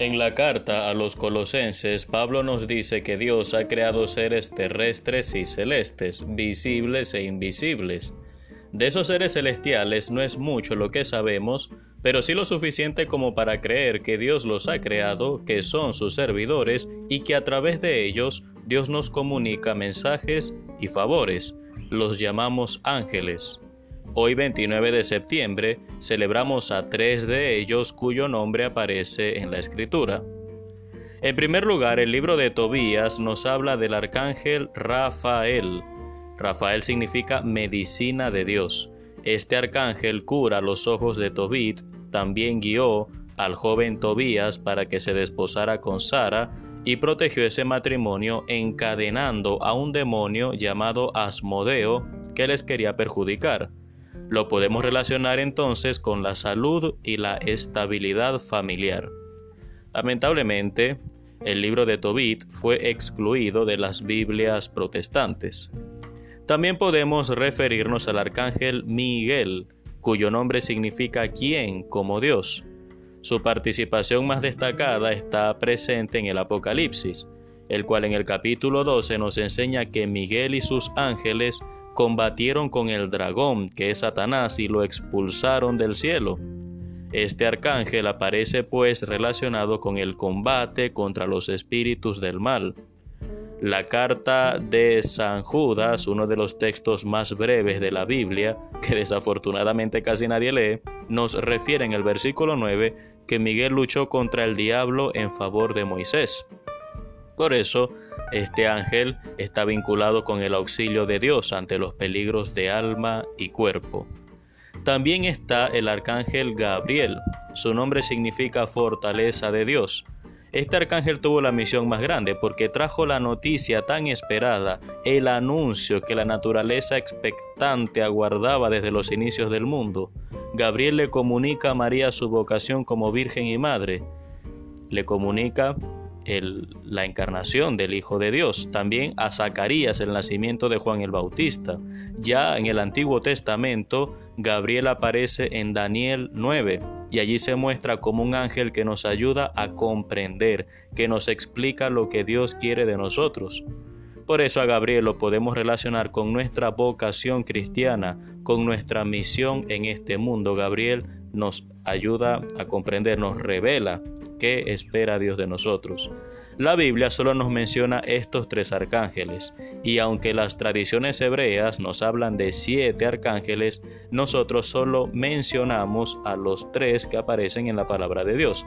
En la carta a los colosenses, Pablo nos dice que Dios ha creado seres terrestres y celestes, visibles e invisibles. De esos seres celestiales no es mucho lo que sabemos, pero sí lo suficiente como para creer que Dios los ha creado, que son sus servidores y que a través de ellos Dios nos comunica mensajes y favores. Los llamamos ángeles. Hoy 29 de septiembre celebramos a tres de ellos cuyo nombre aparece en la escritura. En primer lugar, el libro de Tobías nos habla del arcángel Rafael. Rafael significa medicina de Dios. Este arcángel cura los ojos de Tobit, también guió al joven Tobías para que se desposara con Sara y protegió ese matrimonio encadenando a un demonio llamado Asmodeo que les quería perjudicar. Lo podemos relacionar entonces con la salud y la estabilidad familiar. Lamentablemente, el libro de Tobit fue excluido de las Biblias protestantes. También podemos referirnos al arcángel Miguel, cuyo nombre significa quién como Dios. Su participación más destacada está presente en el Apocalipsis, el cual en el capítulo 12 nos enseña que Miguel y sus ángeles combatieron con el dragón, que es Satanás, y lo expulsaron del cielo. Este arcángel aparece pues relacionado con el combate contra los espíritus del mal. La carta de San Judas, uno de los textos más breves de la Biblia, que desafortunadamente casi nadie lee, nos refiere en el versículo 9 que Miguel luchó contra el diablo en favor de Moisés. Por eso, este ángel está vinculado con el auxilio de Dios ante los peligros de alma y cuerpo. También está el arcángel Gabriel. Su nombre significa fortaleza de Dios. Este arcángel tuvo la misión más grande porque trajo la noticia tan esperada, el anuncio que la naturaleza expectante aguardaba desde los inicios del mundo. Gabriel le comunica a María su vocación como Virgen y Madre. Le comunica la encarnación del Hijo de Dios, también a Zacarías el nacimiento de Juan el Bautista. Ya en el Antiguo Testamento, Gabriel aparece en Daniel 9 y allí se muestra como un ángel que nos ayuda a comprender, que nos explica lo que Dios quiere de nosotros. Por eso a Gabriel lo podemos relacionar con nuestra vocación cristiana, con nuestra misión en este mundo. Gabriel nos ayuda a comprender, nos revela qué espera Dios de nosotros. La Biblia solo nos menciona estos tres arcángeles, y aunque las tradiciones hebreas nos hablan de siete arcángeles, nosotros solo mencionamos a los tres que aparecen en la palabra de Dios.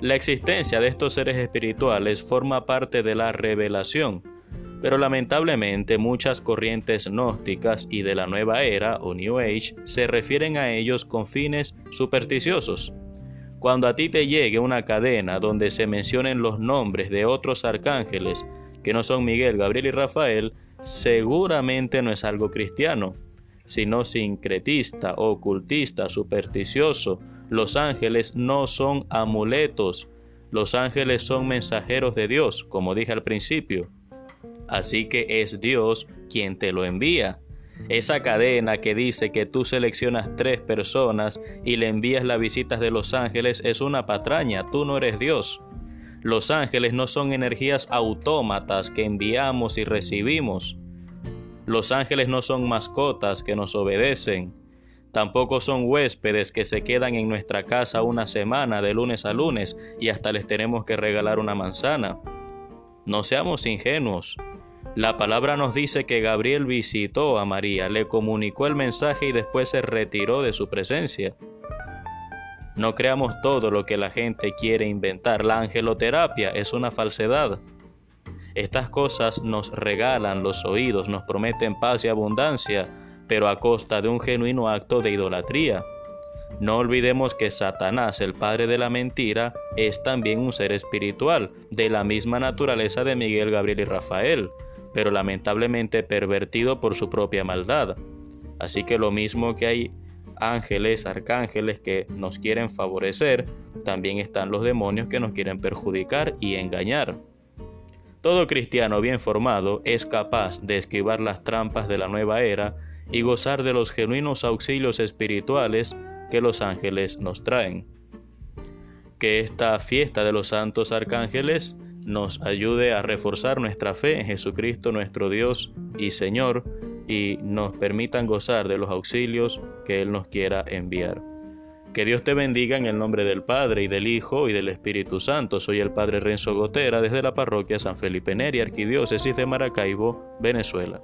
La existencia de estos seres espirituales forma parte de la revelación, pero lamentablemente muchas corrientes gnósticas y de la nueva era o New Age se refieren a ellos con fines supersticiosos. Cuando a ti te llegue una cadena donde se mencionen los nombres de otros arcángeles que no son Miguel, Gabriel y Rafael, seguramente no es algo cristiano, sino sincretista, ocultista, supersticioso. Los ángeles no son amuletos, los ángeles son mensajeros de Dios, como dije al principio. Así que es Dios quien te lo envía. Esa cadena que dice que tú seleccionas tres personas y le envías las visitas de los ángeles es una patraña, tú no eres Dios. Los ángeles no son energías autómatas que enviamos y recibimos. Los ángeles no son mascotas que nos obedecen. Tampoco son huéspedes que se quedan en nuestra casa una semana de lunes a lunes y hasta les tenemos que regalar una manzana. No seamos ingenuos. La palabra nos dice que Gabriel visitó a María, le comunicó el mensaje y después se retiró de su presencia. No creamos todo lo que la gente quiere inventar. La angeloterapia es una falsedad. Estas cosas nos regalan los oídos, nos prometen paz y abundancia, pero a costa de un genuino acto de idolatría. No olvidemos que Satanás, el padre de la mentira, es también un ser espiritual, de la misma naturaleza de Miguel, Gabriel y Rafael pero lamentablemente pervertido por su propia maldad. Así que lo mismo que hay ángeles, arcángeles que nos quieren favorecer, también están los demonios que nos quieren perjudicar y engañar. Todo cristiano bien formado es capaz de esquivar las trampas de la nueva era y gozar de los genuinos auxilios espirituales que los ángeles nos traen. que esta fiesta de los santos arcángeles nos ayude a reforzar nuestra fe en Jesucristo nuestro Dios y Señor y nos permitan gozar de los auxilios que Él nos quiera enviar. Que Dios te bendiga en el nombre del Padre y del Hijo y del Espíritu Santo. Soy el Padre Renzo Gotera desde la parroquia San Felipe Neri, Arquidiócesis de Maracaibo, Venezuela.